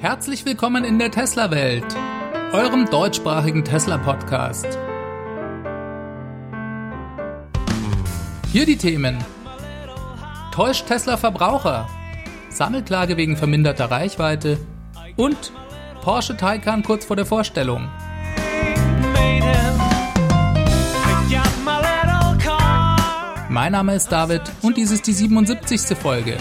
Herzlich willkommen in der Tesla-Welt, eurem deutschsprachigen Tesla-Podcast. Hier die Themen. Täuscht Tesla Verbraucher? Sammelklage wegen verminderter Reichweite und Porsche Taycan kurz vor der Vorstellung. Mein Name ist David und dies ist die 77. Folge.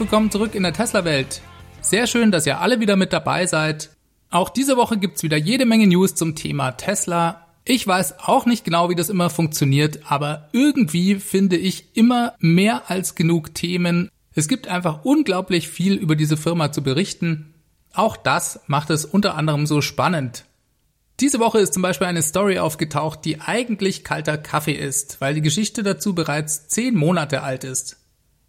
Willkommen zurück in der Tesla-Welt. Sehr schön, dass ihr alle wieder mit dabei seid. Auch diese Woche gibt's wieder jede Menge News zum Thema Tesla. Ich weiß auch nicht genau, wie das immer funktioniert, aber irgendwie finde ich immer mehr als genug Themen. Es gibt einfach unglaublich viel über diese Firma zu berichten. Auch das macht es unter anderem so spannend. Diese Woche ist zum Beispiel eine Story aufgetaucht, die eigentlich kalter Kaffee ist, weil die Geschichte dazu bereits zehn Monate alt ist.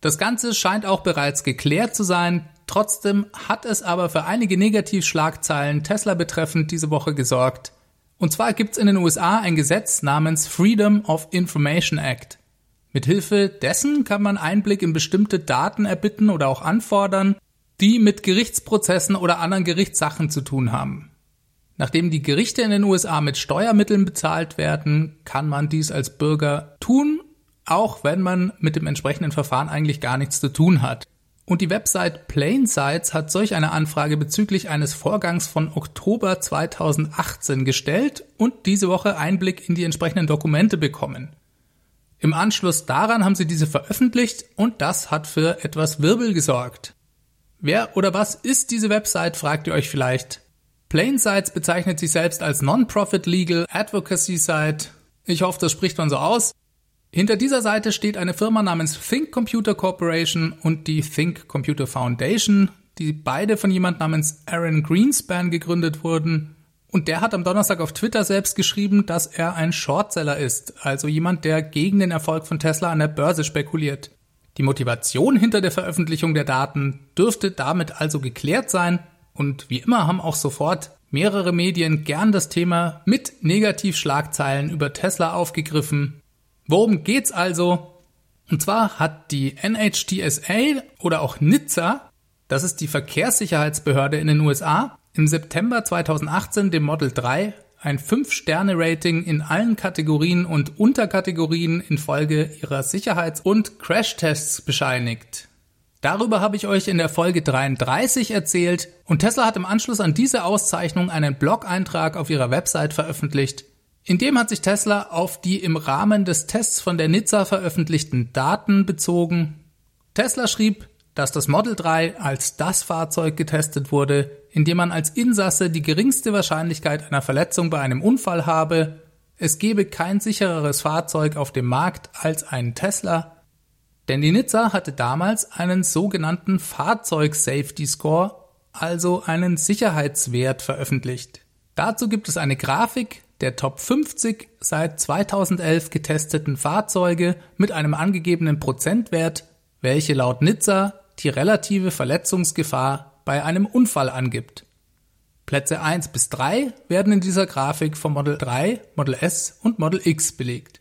Das Ganze scheint auch bereits geklärt zu sein. Trotzdem hat es aber für einige Negativschlagzeilen Tesla betreffend diese Woche gesorgt. Und zwar gibt es in den USA ein Gesetz namens Freedom of Information Act. Mithilfe dessen kann man Einblick in bestimmte Daten erbitten oder auch anfordern, die mit Gerichtsprozessen oder anderen Gerichtssachen zu tun haben. Nachdem die Gerichte in den USA mit Steuermitteln bezahlt werden, kann man dies als Bürger tun auch wenn man mit dem entsprechenden Verfahren eigentlich gar nichts zu tun hat. Und die Website Plainsights hat solch eine Anfrage bezüglich eines Vorgangs von Oktober 2018 gestellt und diese Woche Einblick in die entsprechenden Dokumente bekommen. Im Anschluss daran haben sie diese veröffentlicht und das hat für etwas Wirbel gesorgt. Wer oder was ist diese Website, fragt ihr euch vielleicht. Plainsights bezeichnet sich selbst als Non-Profit Legal Advocacy Site. Ich hoffe, das spricht man so aus. Hinter dieser Seite steht eine Firma namens Think Computer Corporation und die Think Computer Foundation, die beide von jemand namens Aaron Greenspan gegründet wurden. Und der hat am Donnerstag auf Twitter selbst geschrieben, dass er ein Shortseller ist, also jemand, der gegen den Erfolg von Tesla an der Börse spekuliert. Die Motivation hinter der Veröffentlichung der Daten dürfte damit also geklärt sein und wie immer haben auch sofort mehrere Medien gern das Thema mit Negativschlagzeilen über Tesla aufgegriffen Worum geht's also? Und zwar hat die NHTSA oder auch NHTSA, das ist die Verkehrssicherheitsbehörde in den USA, im September 2018 dem Model 3 ein 5-Sterne-Rating in allen Kategorien und Unterkategorien infolge ihrer Sicherheits- und Crashtests bescheinigt. Darüber habe ich euch in der Folge 33 erzählt und Tesla hat im Anschluss an diese Auszeichnung einen Blog-Eintrag auf ihrer Website veröffentlicht, in dem hat sich Tesla auf die im Rahmen des Tests von der Nizza veröffentlichten Daten bezogen. Tesla schrieb, dass das Model 3 als das Fahrzeug getestet wurde, in dem man als Insasse die geringste Wahrscheinlichkeit einer Verletzung bei einem Unfall habe. Es gebe kein sichereres Fahrzeug auf dem Markt als ein Tesla. Denn die Nizza hatte damals einen sogenannten Fahrzeug-Safety-Score, also einen Sicherheitswert veröffentlicht. Dazu gibt es eine Grafik, der Top 50 seit 2011 getesteten Fahrzeuge mit einem angegebenen Prozentwert, welche laut Nizza die relative Verletzungsgefahr bei einem Unfall angibt. Plätze 1 bis 3 werden in dieser Grafik vom Model 3, Model S und Model X belegt.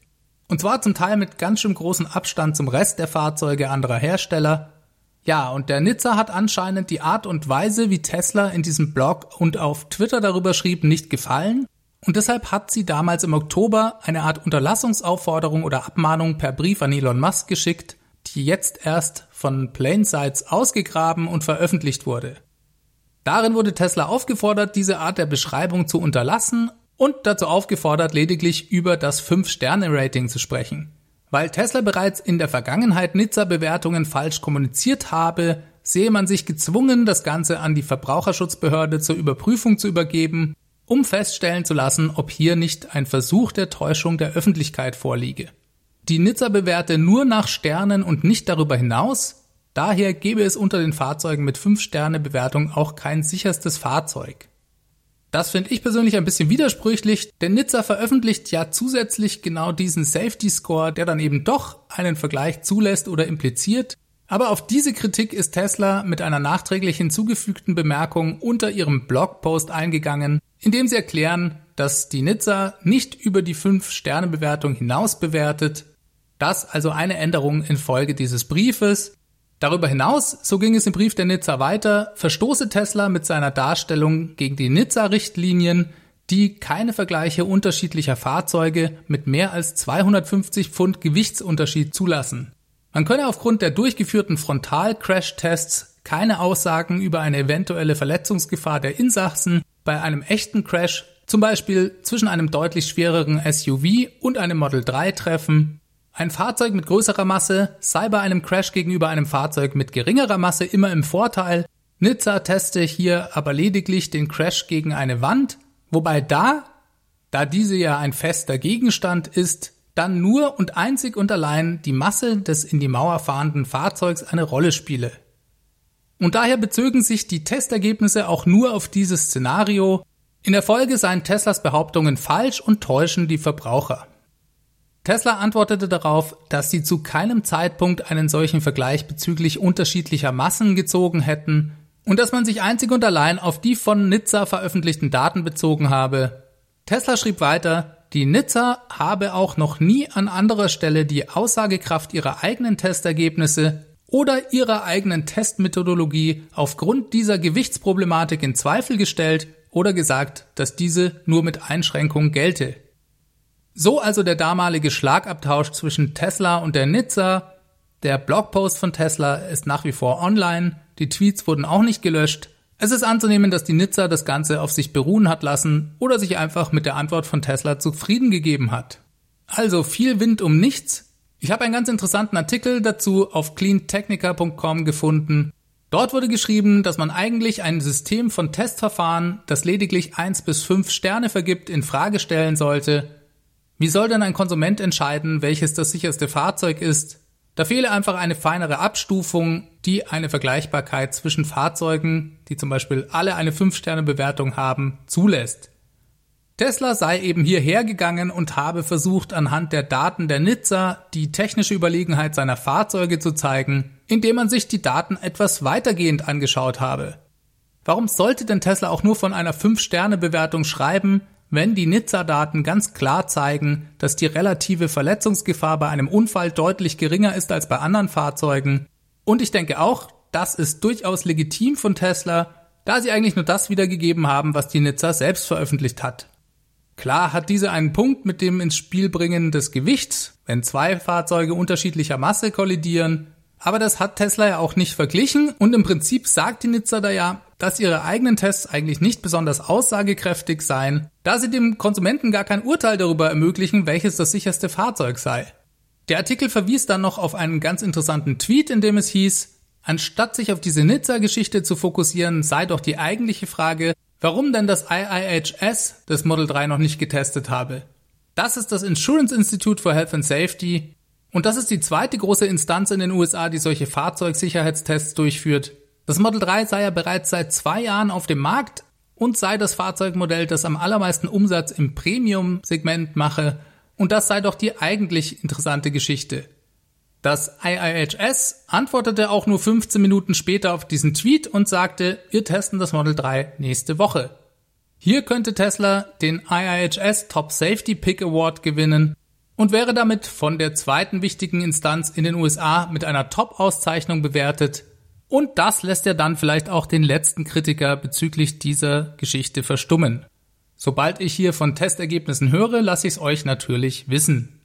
Und zwar zum Teil mit ganz schön großem Abstand zum Rest der Fahrzeuge anderer Hersteller. Ja, und der Nizza hat anscheinend die Art und Weise, wie Tesla in diesem Blog und auf Twitter darüber schrieb, nicht gefallen und deshalb hat sie damals im Oktober eine Art Unterlassungsaufforderung oder Abmahnung per Brief an Elon Musk geschickt, die jetzt erst von Plainsights ausgegraben und veröffentlicht wurde. Darin wurde Tesla aufgefordert, diese Art der Beschreibung zu unterlassen und dazu aufgefordert, lediglich über das 5-Sterne-Rating zu sprechen. Weil Tesla bereits in der Vergangenheit Nizza-Bewertungen falsch kommuniziert habe, sehe man sich gezwungen, das Ganze an die Verbraucherschutzbehörde zur Überprüfung zu übergeben um feststellen zu lassen, ob hier nicht ein Versuch der Täuschung der Öffentlichkeit vorliege. Die Nizza bewerte nur nach Sternen und nicht darüber hinaus, daher gäbe es unter den Fahrzeugen mit 5-Sterne-Bewertung auch kein sicherstes Fahrzeug. Das finde ich persönlich ein bisschen widersprüchlich, denn Nizza veröffentlicht ja zusätzlich genau diesen Safety Score, der dann eben doch einen Vergleich zulässt oder impliziert. Aber auf diese Kritik ist Tesla mit einer nachträglich hinzugefügten Bemerkung unter ihrem Blogpost eingegangen, indem sie erklären, dass die Nizza nicht über die 5-Sterne-Bewertung hinaus bewertet. Das also eine Änderung infolge dieses Briefes. Darüber hinaus, so ging es im Brief der Nizza weiter, verstoße Tesla mit seiner Darstellung gegen die Nizza-Richtlinien, die keine Vergleiche unterschiedlicher Fahrzeuge mit mehr als 250 Pfund Gewichtsunterschied zulassen. Man könne aufgrund der durchgeführten Frontal-Crash-Tests keine Aussagen über eine eventuelle Verletzungsgefahr der Insassen bei einem echten Crash, zum Beispiel zwischen einem deutlich schwereren SUV und einem Model 3 treffen. Ein Fahrzeug mit größerer Masse sei bei einem Crash gegenüber einem Fahrzeug mit geringerer Masse immer im Vorteil. Nizza teste hier aber lediglich den Crash gegen eine Wand, wobei da, da diese ja ein fester Gegenstand ist, dann nur und einzig und allein die Masse des in die Mauer fahrenden Fahrzeugs eine Rolle spiele. Und daher bezögen sich die Testergebnisse auch nur auf dieses Szenario. In der Folge seien Teslas Behauptungen falsch und täuschen die Verbraucher. Tesla antwortete darauf, dass sie zu keinem Zeitpunkt einen solchen Vergleich bezüglich unterschiedlicher Massen gezogen hätten und dass man sich einzig und allein auf die von Nizza veröffentlichten Daten bezogen habe. Tesla schrieb weiter, die Nizza habe auch noch nie an anderer Stelle die Aussagekraft ihrer eigenen Testergebnisse oder ihrer eigenen Testmethodologie aufgrund dieser Gewichtsproblematik in Zweifel gestellt oder gesagt, dass diese nur mit Einschränkung gelte. So also der damalige Schlagabtausch zwischen Tesla und der Nizza. Der Blogpost von Tesla ist nach wie vor online, die Tweets wurden auch nicht gelöscht. Es ist anzunehmen, dass die Nizza das Ganze auf sich beruhen hat lassen oder sich einfach mit der Antwort von Tesla zufrieden gegeben hat. Also viel Wind um nichts, ich habe einen ganz interessanten Artikel dazu auf cleantechnica.com gefunden. Dort wurde geschrieben, dass man eigentlich ein System von Testverfahren, das lediglich eins bis fünf Sterne vergibt, in Frage stellen sollte. Wie soll denn ein Konsument entscheiden, welches das sicherste Fahrzeug ist? Da fehle einfach eine feinere Abstufung, die eine Vergleichbarkeit zwischen Fahrzeugen, die zum Beispiel alle eine 5-Sterne-Bewertung haben, zulässt. Tesla sei eben hierher gegangen und habe versucht, anhand der Daten der Nizza die technische Überlegenheit seiner Fahrzeuge zu zeigen, indem man sich die Daten etwas weitergehend angeschaut habe. Warum sollte denn Tesla auch nur von einer 5-Sterne-Bewertung schreiben, wenn die Nizza-Daten ganz klar zeigen, dass die relative Verletzungsgefahr bei einem Unfall deutlich geringer ist als bei anderen Fahrzeugen? Und ich denke auch, das ist durchaus legitim von Tesla, da sie eigentlich nur das wiedergegeben haben, was die Nizza selbst veröffentlicht hat. Klar hat diese einen Punkt mit dem ins Spiel bringen des Gewichts, wenn zwei Fahrzeuge unterschiedlicher Masse kollidieren, aber das hat Tesla ja auch nicht verglichen und im Prinzip sagt die Nizza da ja, dass ihre eigenen Tests eigentlich nicht besonders aussagekräftig seien, da sie dem Konsumenten gar kein Urteil darüber ermöglichen, welches das sicherste Fahrzeug sei. Der Artikel verwies dann noch auf einen ganz interessanten Tweet, in dem es hieß, anstatt sich auf diese Nizza-Geschichte zu fokussieren, sei doch die eigentliche Frage, Warum denn das IIHS das Model 3 noch nicht getestet habe? Das ist das Insurance Institute for Health and Safety und das ist die zweite große Instanz in den USA, die solche Fahrzeugsicherheitstests durchführt. Das Model 3 sei ja bereits seit zwei Jahren auf dem Markt und sei das Fahrzeugmodell, das am allermeisten Umsatz im Premium-Segment mache und das sei doch die eigentlich interessante Geschichte. Das IIHS antwortete auch nur 15 Minuten später auf diesen Tweet und sagte, wir testen das Model 3 nächste Woche. Hier könnte Tesla den IIHS Top Safety Pick Award gewinnen und wäre damit von der zweiten wichtigen Instanz in den USA mit einer Top-Auszeichnung bewertet. Und das lässt ja dann vielleicht auch den letzten Kritiker bezüglich dieser Geschichte verstummen. Sobald ich hier von Testergebnissen höre, lasse ich es euch natürlich wissen.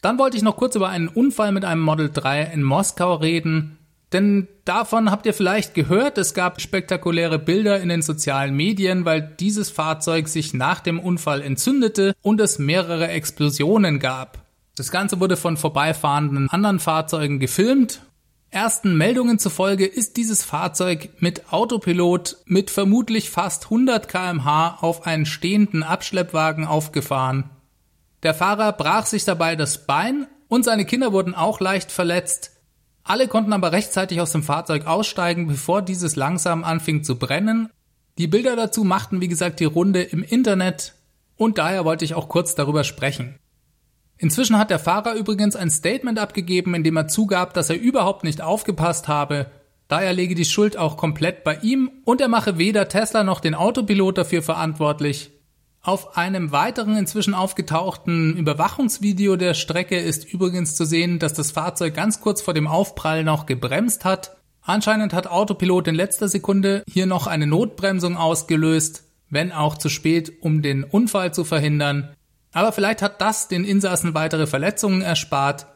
Dann wollte ich noch kurz über einen Unfall mit einem Model 3 in Moskau reden, denn davon habt ihr vielleicht gehört, es gab spektakuläre Bilder in den sozialen Medien, weil dieses Fahrzeug sich nach dem Unfall entzündete und es mehrere Explosionen gab. Das Ganze wurde von vorbeifahrenden anderen Fahrzeugen gefilmt. Ersten Meldungen zufolge ist dieses Fahrzeug mit Autopilot mit vermutlich fast 100 kmh auf einen stehenden Abschleppwagen aufgefahren. Der Fahrer brach sich dabei das Bein und seine Kinder wurden auch leicht verletzt. Alle konnten aber rechtzeitig aus dem Fahrzeug aussteigen, bevor dieses langsam anfing zu brennen. Die Bilder dazu machten, wie gesagt, die Runde im Internet und daher wollte ich auch kurz darüber sprechen. Inzwischen hat der Fahrer übrigens ein Statement abgegeben, in dem er zugab, dass er überhaupt nicht aufgepasst habe. Daher lege die Schuld auch komplett bei ihm und er mache weder Tesla noch den Autopilot dafür verantwortlich. Auf einem weiteren inzwischen aufgetauchten Überwachungsvideo der Strecke ist übrigens zu sehen, dass das Fahrzeug ganz kurz vor dem Aufprall noch gebremst hat. Anscheinend hat Autopilot in letzter Sekunde hier noch eine Notbremsung ausgelöst, wenn auch zu spät, um den Unfall zu verhindern. Aber vielleicht hat das den Insassen weitere Verletzungen erspart.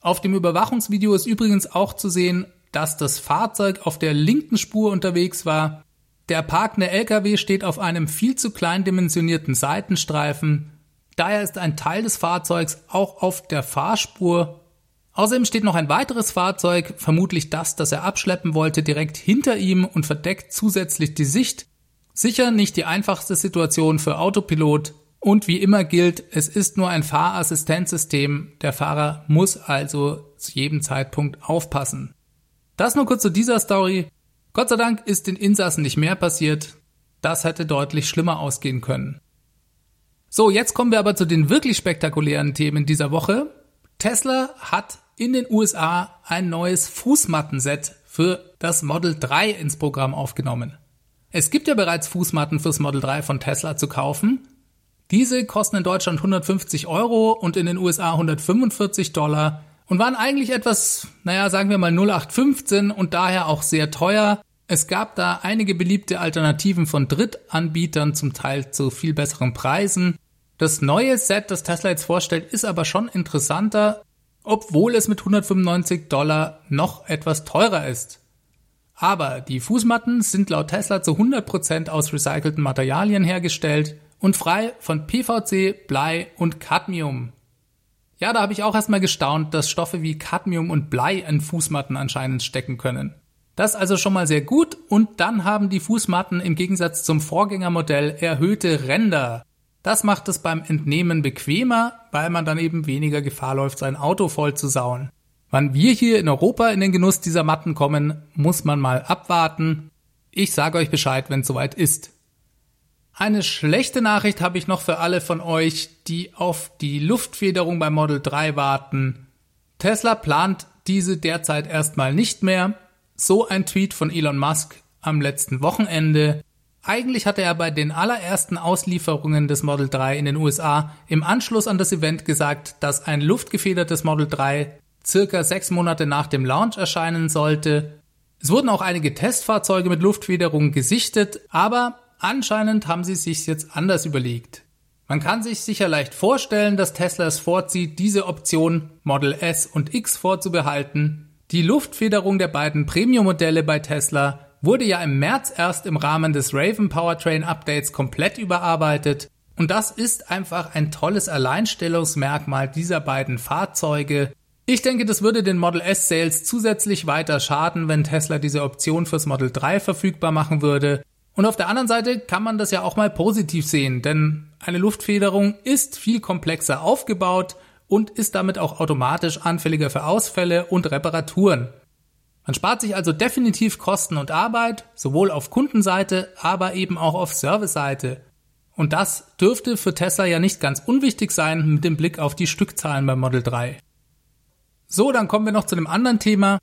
Auf dem Überwachungsvideo ist übrigens auch zu sehen, dass das Fahrzeug auf der linken Spur unterwegs war der parkende LKW steht auf einem viel zu klein dimensionierten Seitenstreifen. Daher ist ein Teil des Fahrzeugs auch auf der Fahrspur. Außerdem steht noch ein weiteres Fahrzeug, vermutlich das, das er abschleppen wollte, direkt hinter ihm und verdeckt zusätzlich die Sicht. Sicher nicht die einfachste Situation für Autopilot. Und wie immer gilt, es ist nur ein Fahrassistenzsystem. Der Fahrer muss also zu jedem Zeitpunkt aufpassen. Das nur kurz zu dieser Story. Gott sei Dank ist den Insassen nicht mehr passiert. Das hätte deutlich schlimmer ausgehen können. So, jetzt kommen wir aber zu den wirklich spektakulären Themen dieser Woche. Tesla hat in den USA ein neues Fußmattenset für das Model 3 ins Programm aufgenommen. Es gibt ja bereits Fußmatten fürs Model 3 von Tesla zu kaufen. Diese kosten in Deutschland 150 Euro und in den USA 145 Dollar und waren eigentlich etwas, naja, sagen wir mal 0815 und daher auch sehr teuer. Es gab da einige beliebte Alternativen von Drittanbietern, zum Teil zu viel besseren Preisen. Das neue Set, das Tesla jetzt vorstellt, ist aber schon interessanter, obwohl es mit 195 Dollar noch etwas teurer ist. Aber die Fußmatten sind laut Tesla zu 100% aus recycelten Materialien hergestellt und frei von PVC, Blei und Cadmium. Ja, da habe ich auch erstmal gestaunt, dass Stoffe wie Cadmium und Blei in Fußmatten anscheinend stecken können. Das also schon mal sehr gut und dann haben die Fußmatten im Gegensatz zum Vorgängermodell erhöhte Ränder. Das macht es beim Entnehmen bequemer, weil man dann eben weniger Gefahr läuft, sein Auto voll zu sauen. Wann wir hier in Europa in den Genuss dieser Matten kommen, muss man mal abwarten. Ich sage euch Bescheid, wenn es soweit ist. Eine schlechte Nachricht habe ich noch für alle von euch, die auf die Luftfederung beim Model 3 warten. Tesla plant diese derzeit erstmal nicht mehr. So ein Tweet von Elon Musk am letzten Wochenende. Eigentlich hatte er bei den allerersten Auslieferungen des Model 3 in den USA im Anschluss an das Event gesagt, dass ein luftgefedertes Model 3 circa sechs Monate nach dem Launch erscheinen sollte. Es wurden auch einige Testfahrzeuge mit Luftfederung gesichtet, aber Anscheinend haben sie sich jetzt anders überlegt. Man kann sich sicher leicht vorstellen, dass Tesla es vorzieht, diese Option Model S und X vorzubehalten. Die Luftfederung der beiden Premium-Modelle bei Tesla wurde ja im März erst im Rahmen des Raven Powertrain Updates komplett überarbeitet und das ist einfach ein tolles Alleinstellungsmerkmal dieser beiden Fahrzeuge. Ich denke, das würde den Model S Sales zusätzlich weiter schaden, wenn Tesla diese Option fürs Model 3 verfügbar machen würde. Und auf der anderen Seite kann man das ja auch mal positiv sehen, denn eine Luftfederung ist viel komplexer aufgebaut und ist damit auch automatisch anfälliger für Ausfälle und Reparaturen. Man spart sich also definitiv Kosten und Arbeit, sowohl auf Kundenseite, aber eben auch auf Serviceseite. Und das dürfte für Tesla ja nicht ganz unwichtig sein mit dem Blick auf die Stückzahlen beim Model 3. So, dann kommen wir noch zu einem anderen Thema,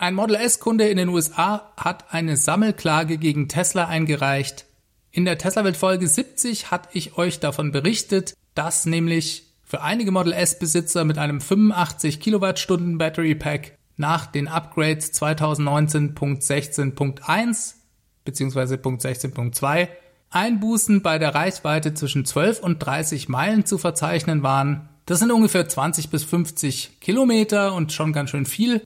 ein Model S-Kunde in den USA hat eine Sammelklage gegen Tesla eingereicht. In der Tesla-Welt Folge 70 hatte ich euch davon berichtet, dass nämlich für einige Model S-Besitzer mit einem 85 Kilowattstunden Battery Pack nach den Upgrades 2019.16.1 bzw. .16.2 Einbußen bei der Reichweite zwischen 12 und 30 Meilen zu verzeichnen waren. Das sind ungefähr 20 bis 50 Kilometer und schon ganz schön viel.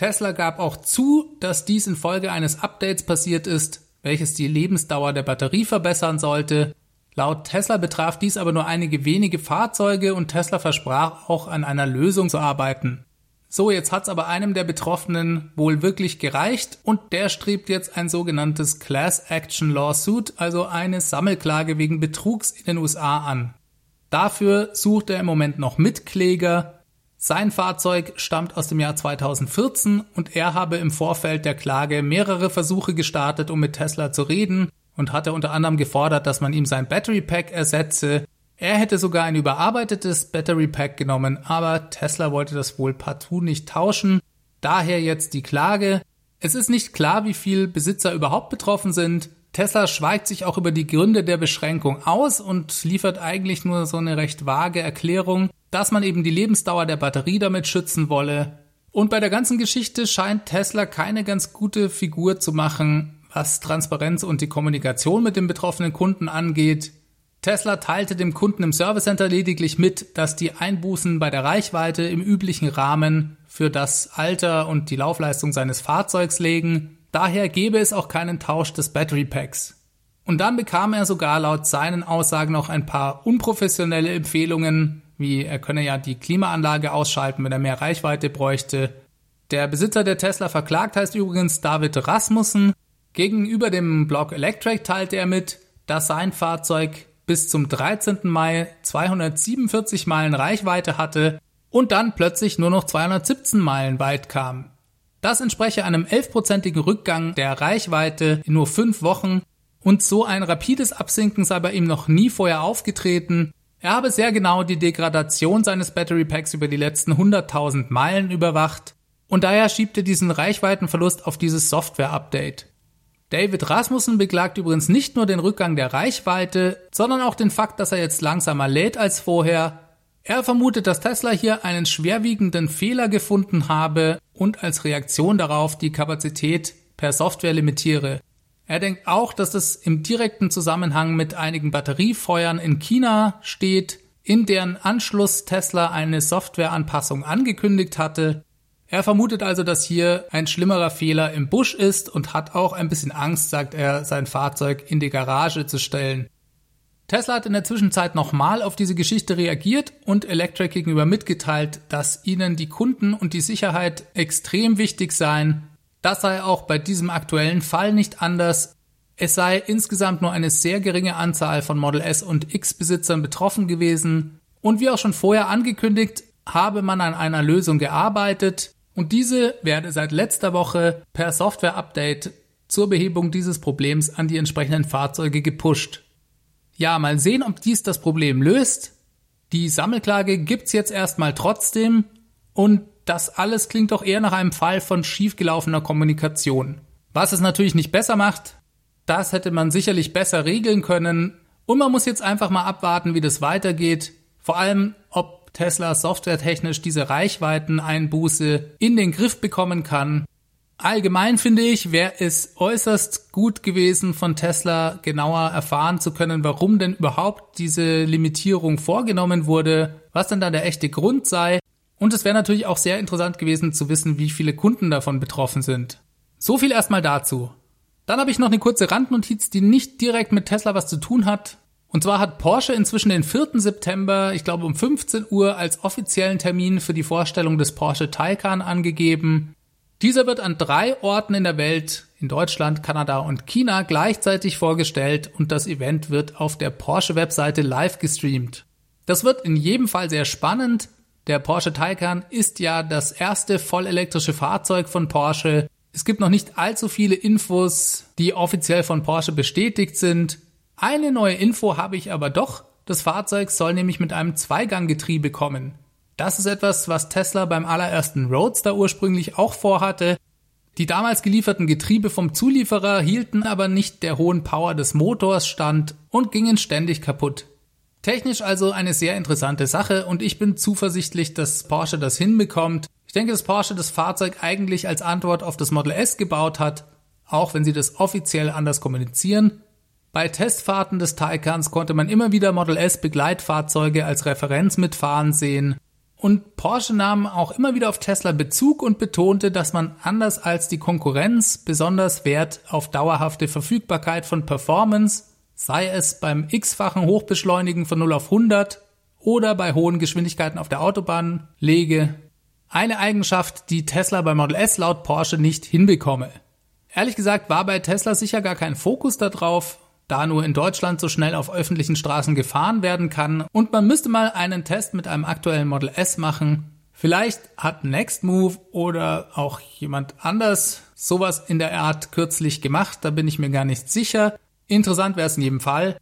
Tesla gab auch zu, dass dies infolge eines Updates passiert ist, welches die Lebensdauer der Batterie verbessern sollte. Laut Tesla betraf dies aber nur einige wenige Fahrzeuge und Tesla versprach auch an einer Lösung zu arbeiten. So, jetzt hat's aber einem der Betroffenen wohl wirklich gereicht und der strebt jetzt ein sogenanntes Class Action Lawsuit, also eine Sammelklage wegen Betrugs in den USA an. Dafür sucht er im Moment noch Mitkläger, sein Fahrzeug stammt aus dem Jahr 2014 und er habe im Vorfeld der Klage mehrere Versuche gestartet, um mit Tesla zu reden und hatte unter anderem gefordert, dass man ihm sein Battery Pack ersetze. Er hätte sogar ein überarbeitetes Battery Pack genommen, aber Tesla wollte das wohl partout nicht tauschen. Daher jetzt die Klage. Es ist nicht klar, wie viel Besitzer überhaupt betroffen sind. Tesla schweigt sich auch über die Gründe der Beschränkung aus und liefert eigentlich nur so eine recht vage Erklärung, dass man eben die Lebensdauer der Batterie damit schützen wolle. Und bei der ganzen Geschichte scheint Tesla keine ganz gute Figur zu machen, was Transparenz und die Kommunikation mit dem betroffenen Kunden angeht. Tesla teilte dem Kunden im Service Center lediglich mit, dass die Einbußen bei der Reichweite im üblichen Rahmen für das Alter und die Laufleistung seines Fahrzeugs legen. Daher gäbe es auch keinen Tausch des Battery Packs. Und dann bekam er sogar laut seinen Aussagen noch ein paar unprofessionelle Empfehlungen, wie er könne ja die Klimaanlage ausschalten, wenn er mehr Reichweite bräuchte. Der Besitzer der Tesla verklagt heißt übrigens David Rasmussen. Gegenüber dem Blog Electric teilte er mit, dass sein Fahrzeug bis zum 13. Mai 247 Meilen Reichweite hatte und dann plötzlich nur noch 217 Meilen weit kam. Das entspreche einem 11-prozentigen Rückgang der Reichweite in nur fünf Wochen und so ein rapides Absinken sei bei ihm noch nie vorher aufgetreten. Er habe sehr genau die Degradation seines Battery Packs über die letzten 100.000 Meilen überwacht und daher schiebt er diesen Reichweitenverlust auf dieses Software-Update. David Rasmussen beklagt übrigens nicht nur den Rückgang der Reichweite, sondern auch den Fakt, dass er jetzt langsamer lädt als vorher. Er vermutet, dass Tesla hier einen schwerwiegenden Fehler gefunden habe und als Reaktion darauf die Kapazität per Software limitiere. Er denkt auch, dass das im direkten Zusammenhang mit einigen Batteriefeuern in China steht, in deren Anschluss Tesla eine Softwareanpassung angekündigt hatte. Er vermutet also, dass hier ein schlimmerer Fehler im Busch ist und hat auch ein bisschen Angst, sagt er, sein Fahrzeug in die Garage zu stellen. Tesla hat in der Zwischenzeit nochmal auf diese Geschichte reagiert und Electric gegenüber mitgeteilt, dass ihnen die Kunden und die Sicherheit extrem wichtig seien. Das sei auch bei diesem aktuellen Fall nicht anders. Es sei insgesamt nur eine sehr geringe Anzahl von Model S und X Besitzern betroffen gewesen. Und wie auch schon vorher angekündigt, habe man an einer Lösung gearbeitet. Und diese werde seit letzter Woche per Software-Update zur Behebung dieses Problems an die entsprechenden Fahrzeuge gepusht. Ja, mal sehen, ob dies das Problem löst. Die Sammelklage gibt's jetzt erstmal trotzdem und das alles klingt doch eher nach einem Fall von schiefgelaufener Kommunikation. Was es natürlich nicht besser macht, das hätte man sicherlich besser regeln können und man muss jetzt einfach mal abwarten, wie das weitergeht. Vor allem, ob Tesla softwaretechnisch diese Reichweiteneinbuße in den Griff bekommen kann. Allgemein finde ich, wäre es äußerst gut gewesen, von Tesla genauer erfahren zu können, warum denn überhaupt diese Limitierung vorgenommen wurde, was denn da der echte Grund sei. Und es wäre natürlich auch sehr interessant gewesen zu wissen, wie viele Kunden davon betroffen sind. So viel erstmal dazu. Dann habe ich noch eine kurze Randnotiz, die nicht direkt mit Tesla was zu tun hat, und zwar hat Porsche inzwischen den 4. September, ich glaube um 15 Uhr, als offiziellen Termin für die Vorstellung des Porsche Taycan angegeben. Dieser wird an drei Orten in der Welt, in Deutschland, Kanada und China, gleichzeitig vorgestellt und das Event wird auf der Porsche-Webseite live gestreamt. Das wird in jedem Fall sehr spannend. Der Porsche Taycan ist ja das erste vollelektrische Fahrzeug von Porsche. Es gibt noch nicht allzu viele Infos, die offiziell von Porsche bestätigt sind. Eine neue Info habe ich aber doch. Das Fahrzeug soll nämlich mit einem Zweiganggetriebe kommen. Das ist etwas, was Tesla beim allerersten Roadster ursprünglich auch vorhatte. Die damals gelieferten Getriebe vom Zulieferer hielten aber nicht der hohen Power des Motors stand und gingen ständig kaputt. Technisch also eine sehr interessante Sache und ich bin zuversichtlich, dass Porsche das hinbekommt. Ich denke, dass Porsche das Fahrzeug eigentlich als Antwort auf das Model S gebaut hat, auch wenn sie das offiziell anders kommunizieren. Bei Testfahrten des Taycans konnte man immer wieder Model S Begleitfahrzeuge als Referenz mitfahren sehen. Und Porsche nahm auch immer wieder auf Tesla Bezug und betonte, dass man anders als die Konkurrenz besonders Wert auf dauerhafte Verfügbarkeit von Performance, sei es beim x-fachen Hochbeschleunigen von 0 auf 100 oder bei hohen Geschwindigkeiten auf der Autobahn lege. Eine Eigenschaft, die Tesla bei Model S laut Porsche nicht hinbekomme. Ehrlich gesagt war bei Tesla sicher gar kein Fokus darauf, da nur in Deutschland so schnell auf öffentlichen Straßen gefahren werden kann und man müsste mal einen Test mit einem aktuellen Model S machen. Vielleicht hat Nextmove oder auch jemand anders sowas in der Art kürzlich gemacht, da bin ich mir gar nicht sicher. Interessant wäre es in jedem Fall.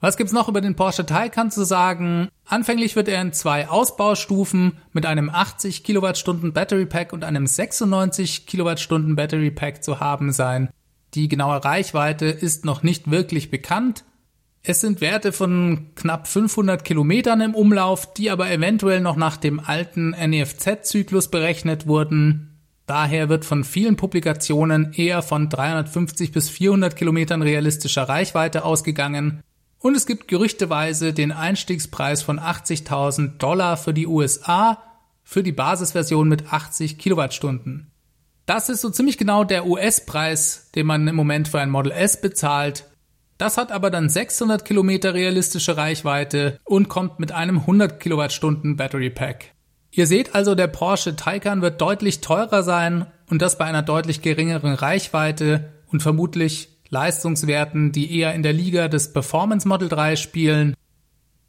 Was gibt's noch über den Porsche Taycan zu sagen? Anfänglich wird er in zwei Ausbaustufen mit einem 80 Kilowattstunden Battery Pack und einem 96 Kilowattstunden Battery Pack zu haben sein. Die genaue Reichweite ist noch nicht wirklich bekannt. Es sind Werte von knapp 500 Kilometern im Umlauf, die aber eventuell noch nach dem alten NEFZ-Zyklus berechnet wurden. Daher wird von vielen Publikationen eher von 350 bis 400 Kilometern realistischer Reichweite ausgegangen. Und es gibt gerüchteweise den Einstiegspreis von 80.000 Dollar für die USA für die Basisversion mit 80 Kilowattstunden. Das ist so ziemlich genau der US-Preis, den man im Moment für ein Model S bezahlt. Das hat aber dann 600 Kilometer realistische Reichweite und kommt mit einem 100 Kilowattstunden Battery Pack. Ihr seht also, der Porsche Taycan wird deutlich teurer sein und das bei einer deutlich geringeren Reichweite und vermutlich Leistungswerten, die eher in der Liga des Performance Model 3 spielen.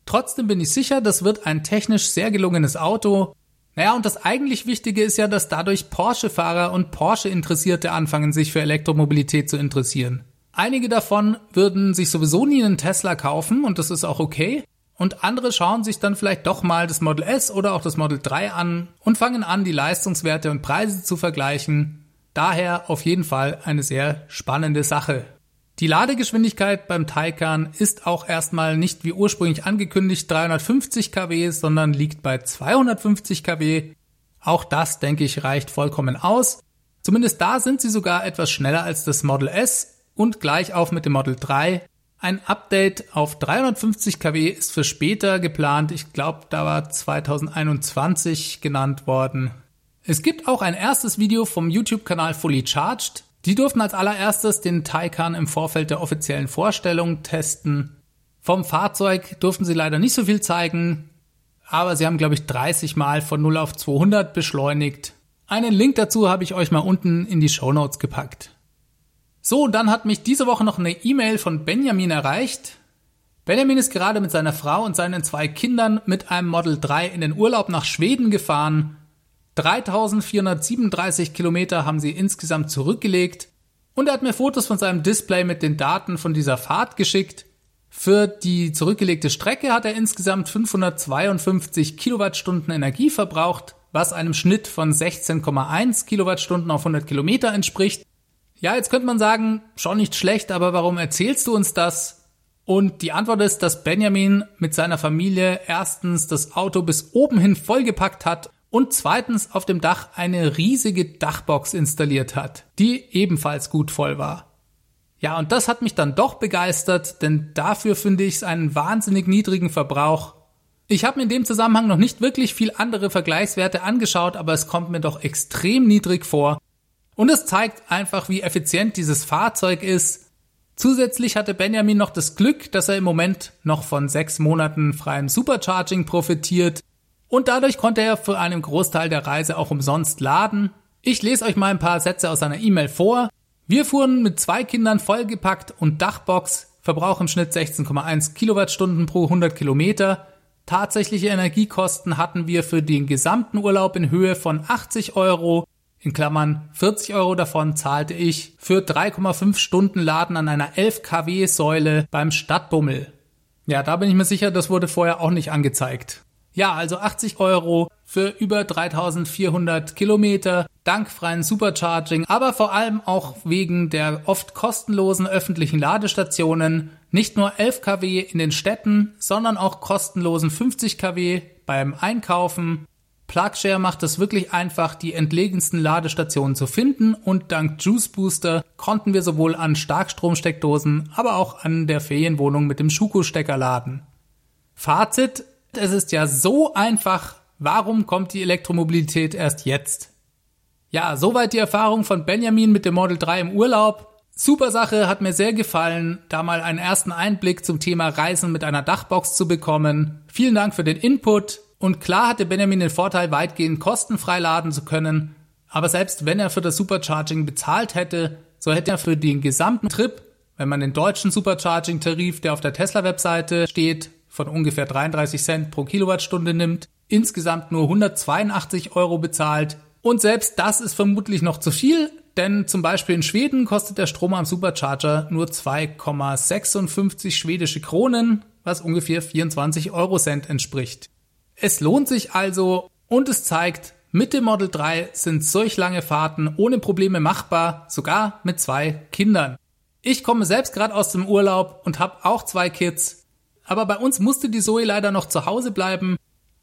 Trotzdem bin ich sicher, das wird ein technisch sehr gelungenes Auto. Naja, und das eigentlich Wichtige ist ja, dass dadurch Porsche-Fahrer und Porsche-Interessierte anfangen, sich für Elektromobilität zu interessieren. Einige davon würden sich sowieso nie einen Tesla kaufen und das ist auch okay. Und andere schauen sich dann vielleicht doch mal das Model S oder auch das Model 3 an und fangen an, die Leistungswerte und Preise zu vergleichen. Daher auf jeden Fall eine sehr spannende Sache. Die Ladegeschwindigkeit beim Taycan ist auch erstmal nicht wie ursprünglich angekündigt 350 kW, sondern liegt bei 250 kW. Auch das, denke ich, reicht vollkommen aus. Zumindest da sind sie sogar etwas schneller als das Model S und gleich auf mit dem Model 3. Ein Update auf 350 kW ist für später geplant. Ich glaube, da war 2021 genannt worden. Es gibt auch ein erstes Video vom YouTube-Kanal Fully Charged. Die durften als allererstes den Taycan im Vorfeld der offiziellen Vorstellung testen. Vom Fahrzeug durften sie leider nicht so viel zeigen, aber sie haben, glaube ich, 30 Mal von 0 auf 200 beschleunigt. Einen Link dazu habe ich euch mal unten in die Show Notes gepackt. So, dann hat mich diese Woche noch eine E-Mail von Benjamin erreicht. Benjamin ist gerade mit seiner Frau und seinen zwei Kindern mit einem Model 3 in den Urlaub nach Schweden gefahren 3437 Kilometer haben sie insgesamt zurückgelegt und er hat mir Fotos von seinem Display mit den Daten von dieser Fahrt geschickt. Für die zurückgelegte Strecke hat er insgesamt 552 Kilowattstunden Energie verbraucht, was einem Schnitt von 16,1 Kilowattstunden auf 100 Kilometer entspricht. Ja, jetzt könnte man sagen, schon nicht schlecht, aber warum erzählst du uns das? Und die Antwort ist, dass Benjamin mit seiner Familie erstens das Auto bis oben hin vollgepackt hat und zweitens auf dem Dach eine riesige Dachbox installiert hat, die ebenfalls gut voll war. Ja, und das hat mich dann doch begeistert, denn dafür finde ich es einen wahnsinnig niedrigen Verbrauch. Ich habe mir in dem Zusammenhang noch nicht wirklich viel andere Vergleichswerte angeschaut, aber es kommt mir doch extrem niedrig vor. Und es zeigt einfach, wie effizient dieses Fahrzeug ist. Zusätzlich hatte Benjamin noch das Glück, dass er im Moment noch von sechs Monaten freiem Supercharging profitiert. Und dadurch konnte er für einen Großteil der Reise auch umsonst laden. Ich lese euch mal ein paar Sätze aus seiner E-Mail vor. Wir fuhren mit zwei Kindern vollgepackt und Dachbox, Verbrauch im Schnitt 16,1 Kilowattstunden pro 100 Kilometer. Tatsächliche Energiekosten hatten wir für den gesamten Urlaub in Höhe von 80 Euro. In Klammern 40 Euro davon zahlte ich für 3,5 Stunden Laden an einer 11 kW Säule beim Stadtbummel. Ja, da bin ich mir sicher, das wurde vorher auch nicht angezeigt. Ja, also 80 Euro für über 3400 Kilometer dank freien Supercharging, aber vor allem auch wegen der oft kostenlosen öffentlichen Ladestationen. Nicht nur 11 kW in den Städten, sondern auch kostenlosen 50 kW beim Einkaufen. Plugshare macht es wirklich einfach, die entlegensten Ladestationen zu finden und dank Juice Booster konnten wir sowohl an Starkstromsteckdosen, aber auch an der Ferienwohnung mit dem Schuko-Stecker laden. Fazit, es ist ja so einfach. Warum kommt die Elektromobilität erst jetzt? Ja, soweit die Erfahrung von Benjamin mit dem Model 3 im Urlaub. Super Sache, hat mir sehr gefallen, da mal einen ersten Einblick zum Thema Reisen mit einer Dachbox zu bekommen. Vielen Dank für den Input. Und klar hatte Benjamin den Vorteil, weitgehend kostenfrei laden zu können. Aber selbst wenn er für das Supercharging bezahlt hätte, so hätte er für den gesamten Trip, wenn man den deutschen Supercharging-Tarif, der auf der Tesla-Webseite steht, von ungefähr 33 Cent pro Kilowattstunde nimmt, insgesamt nur 182 Euro bezahlt. Und selbst das ist vermutlich noch zu viel. denn zum Beispiel in Schweden kostet der Strom am Supercharger nur 2,56 schwedische Kronen, was ungefähr 24 Euro Cent entspricht. Es lohnt sich also und es zeigt, mit dem Model 3 sind solch lange Fahrten ohne Probleme machbar, sogar mit zwei Kindern. Ich komme selbst gerade aus dem Urlaub und habe auch zwei Kids, aber bei uns musste die Zoe leider noch zu Hause bleiben,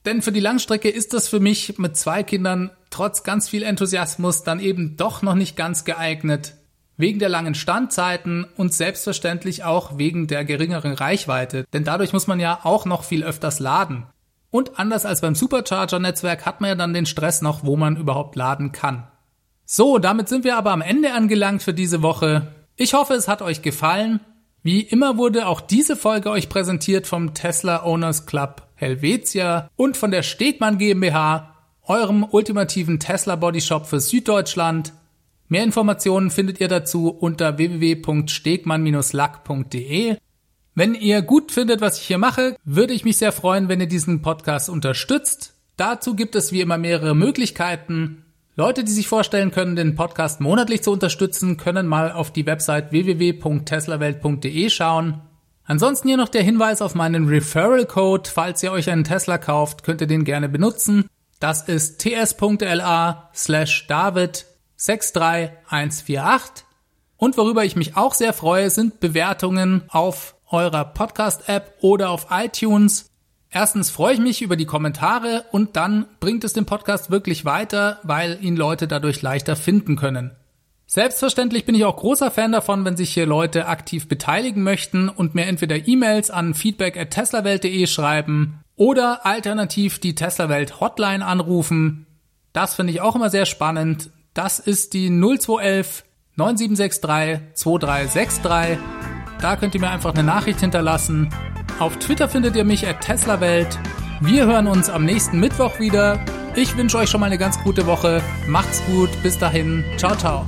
denn für die Langstrecke ist das für mich mit zwei Kindern trotz ganz viel Enthusiasmus dann eben doch noch nicht ganz geeignet. Wegen der langen Standzeiten und selbstverständlich auch wegen der geringeren Reichweite, denn dadurch muss man ja auch noch viel öfters laden. Und anders als beim Supercharger-Netzwerk hat man ja dann den Stress noch, wo man überhaupt laden kann. So, damit sind wir aber am Ende angelangt für diese Woche. Ich hoffe, es hat euch gefallen. Wie immer wurde auch diese Folge euch präsentiert vom Tesla Owners Club Helvetia und von der Stegmann GmbH, eurem ultimativen Tesla Bodyshop für Süddeutschland. Mehr Informationen findet ihr dazu unter www.stegmann-lack.de. Wenn ihr gut findet, was ich hier mache, würde ich mich sehr freuen, wenn ihr diesen Podcast unterstützt. Dazu gibt es wie immer mehrere Möglichkeiten. Leute, die sich vorstellen können, den Podcast monatlich zu unterstützen, können mal auf die Website www.teslawelt.de schauen. Ansonsten hier noch der Hinweis auf meinen Referral Code. Falls ihr euch einen Tesla kauft, könnt ihr den gerne benutzen. Das ist ts.la slash david 63148. Und worüber ich mich auch sehr freue, sind Bewertungen auf eurer Podcast-App oder auf iTunes. Erstens freue ich mich über die Kommentare und dann bringt es den Podcast wirklich weiter, weil ihn Leute dadurch leichter finden können. Selbstverständlich bin ich auch großer Fan davon, wenn sich hier Leute aktiv beteiligen möchten und mir entweder E-Mails an feedback at teslawelt.de schreiben oder alternativ die Teslawelt Hotline anrufen. Das finde ich auch immer sehr spannend. Das ist die 0211 9763 2363 da könnt ihr mir einfach eine Nachricht hinterlassen. Auf Twitter findet ihr mich at TeslaWelt. Wir hören uns am nächsten Mittwoch wieder. Ich wünsche euch schon mal eine ganz gute Woche. Macht's gut. Bis dahin. Ciao, ciao.